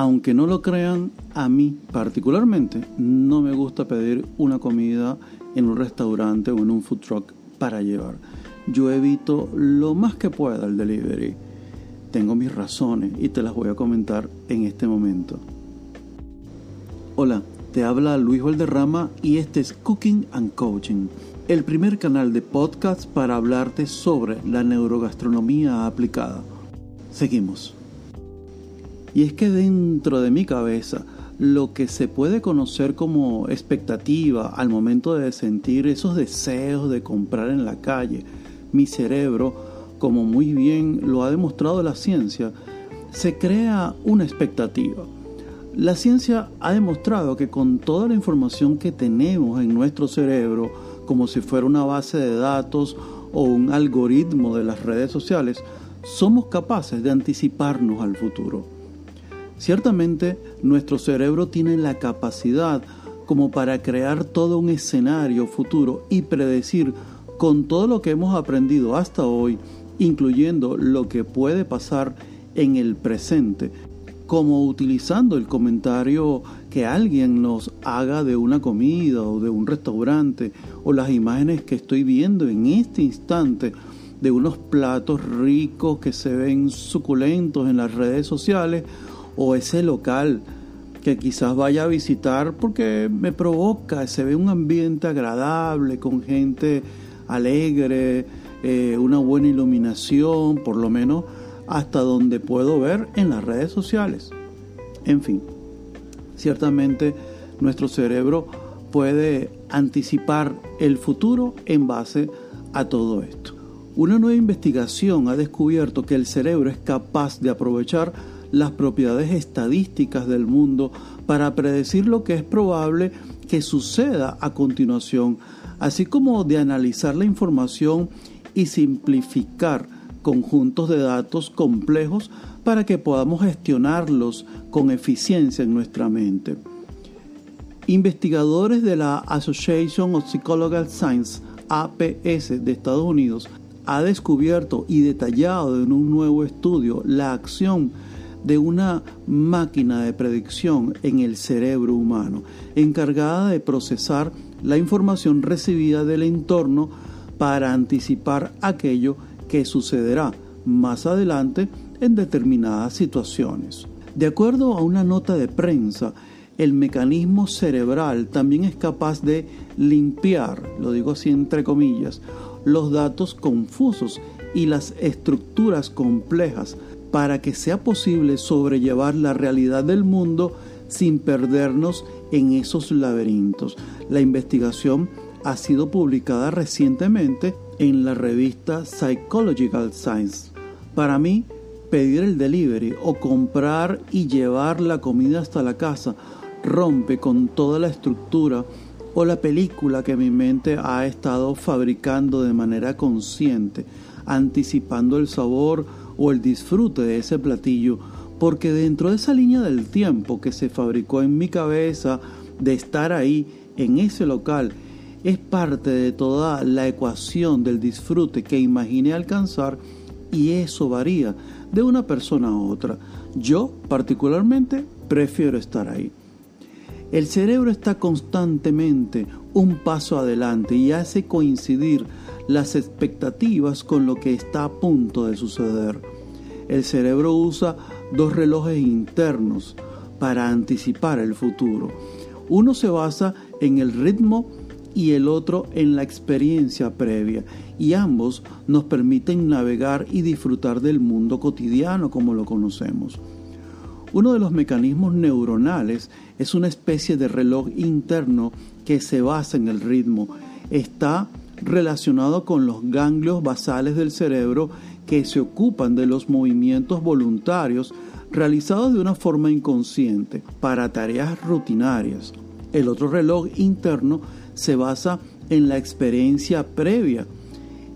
Aunque no lo crean, a mí particularmente no me gusta pedir una comida en un restaurante o en un food truck para llevar. Yo evito lo más que pueda el delivery. Tengo mis razones y te las voy a comentar en este momento. Hola, te habla Luis Valderrama y este es Cooking and Coaching, el primer canal de podcast para hablarte sobre la neurogastronomía aplicada. Seguimos. Y es que dentro de mi cabeza, lo que se puede conocer como expectativa al momento de sentir esos deseos de comprar en la calle, mi cerebro, como muy bien lo ha demostrado la ciencia, se crea una expectativa. La ciencia ha demostrado que con toda la información que tenemos en nuestro cerebro, como si fuera una base de datos o un algoritmo de las redes sociales, somos capaces de anticiparnos al futuro. Ciertamente, nuestro cerebro tiene la capacidad como para crear todo un escenario futuro y predecir con todo lo que hemos aprendido hasta hoy, incluyendo lo que puede pasar en el presente, como utilizando el comentario que alguien nos haga de una comida o de un restaurante o las imágenes que estoy viendo en este instante de unos platos ricos que se ven suculentos en las redes sociales o ese local que quizás vaya a visitar porque me provoca, se ve un ambiente agradable con gente alegre, eh, una buena iluminación, por lo menos hasta donde puedo ver en las redes sociales. En fin, ciertamente nuestro cerebro puede anticipar el futuro en base a todo esto. Una nueva investigación ha descubierto que el cerebro es capaz de aprovechar las propiedades estadísticas del mundo para predecir lo que es probable que suceda a continuación, así como de analizar la información y simplificar conjuntos de datos complejos para que podamos gestionarlos con eficiencia en nuestra mente. Investigadores de la Association of Psychological Science, APS de Estados Unidos, ha descubierto y detallado en un nuevo estudio la acción de una máquina de predicción en el cerebro humano, encargada de procesar la información recibida del entorno para anticipar aquello que sucederá más adelante en determinadas situaciones. De acuerdo a una nota de prensa, el mecanismo cerebral también es capaz de limpiar, lo digo así entre comillas, los datos confusos y las estructuras complejas para que sea posible sobrellevar la realidad del mundo sin perdernos en esos laberintos. La investigación ha sido publicada recientemente en la revista Psychological Science. Para mí, pedir el delivery o comprar y llevar la comida hasta la casa rompe con toda la estructura o la película que mi mente ha estado fabricando de manera consciente, anticipando el sabor o el disfrute de ese platillo, porque dentro de esa línea del tiempo que se fabricó en mi cabeza de estar ahí, en ese local, es parte de toda la ecuación del disfrute que imaginé alcanzar y eso varía de una persona a otra. Yo particularmente prefiero estar ahí. El cerebro está constantemente un paso adelante y hace coincidir las expectativas con lo que está a punto de suceder. El cerebro usa dos relojes internos para anticipar el futuro. Uno se basa en el ritmo y el otro en la experiencia previa y ambos nos permiten navegar y disfrutar del mundo cotidiano como lo conocemos. Uno de los mecanismos neuronales es una especie de reloj interno que se basa en el ritmo. Está relacionado con los ganglios basales del cerebro que se ocupan de los movimientos voluntarios realizados de una forma inconsciente para tareas rutinarias. El otro reloj interno se basa en la experiencia previa.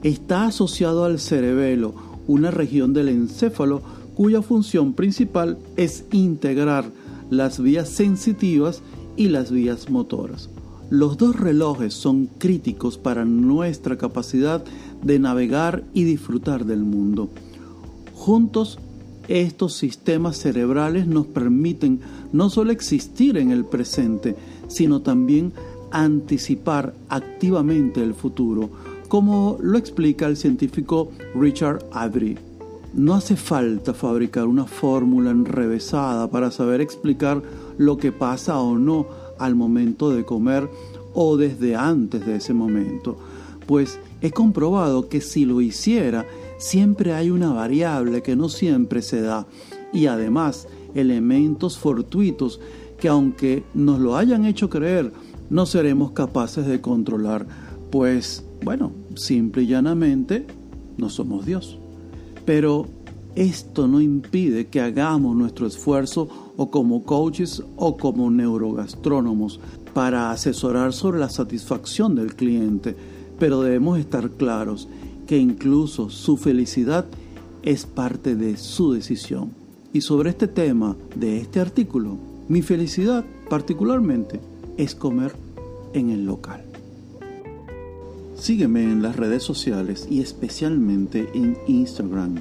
Está asociado al cerebelo, una región del encéfalo cuya función principal es integrar las vías sensitivas y las vías motoras. Los dos relojes son críticos para nuestra capacidad de navegar y disfrutar del mundo. Juntos estos sistemas cerebrales nos permiten no solo existir en el presente, sino también anticipar activamente el futuro, como lo explica el científico Richard Avery. No hace falta fabricar una fórmula enrevesada para saber explicar lo que pasa o no al momento de comer o desde antes de ese momento, pues he comprobado que si lo hiciera, siempre hay una variable que no siempre se da. Y además elementos fortuitos que aunque nos lo hayan hecho creer, no seremos capaces de controlar, pues, bueno, simple y llanamente, no somos Dios. Pero esto no impide que hagamos nuestro esfuerzo o como coaches o como neurogastrónomos para asesorar sobre la satisfacción del cliente, pero debemos estar claros que incluso su felicidad es parte de su decisión. Y sobre este tema de este artículo, mi felicidad particularmente es comer en el local. Sígueme en las redes sociales y especialmente en Instagram,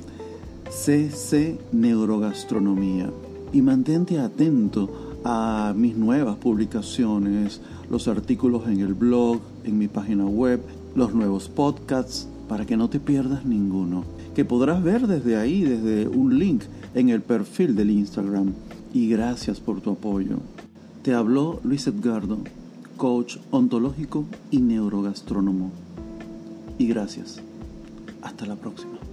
CC Neurogastronomía, y mantente atento a mis nuevas publicaciones, los artículos en el blog, en mi página web, los nuevos podcasts, para que no te pierdas ninguno, que podrás ver desde ahí, desde un link en el perfil del Instagram. Y gracias por tu apoyo. Te habló Luis Edgardo, coach ontológico y neurogastrónomo. Y gracias. Hasta la próxima.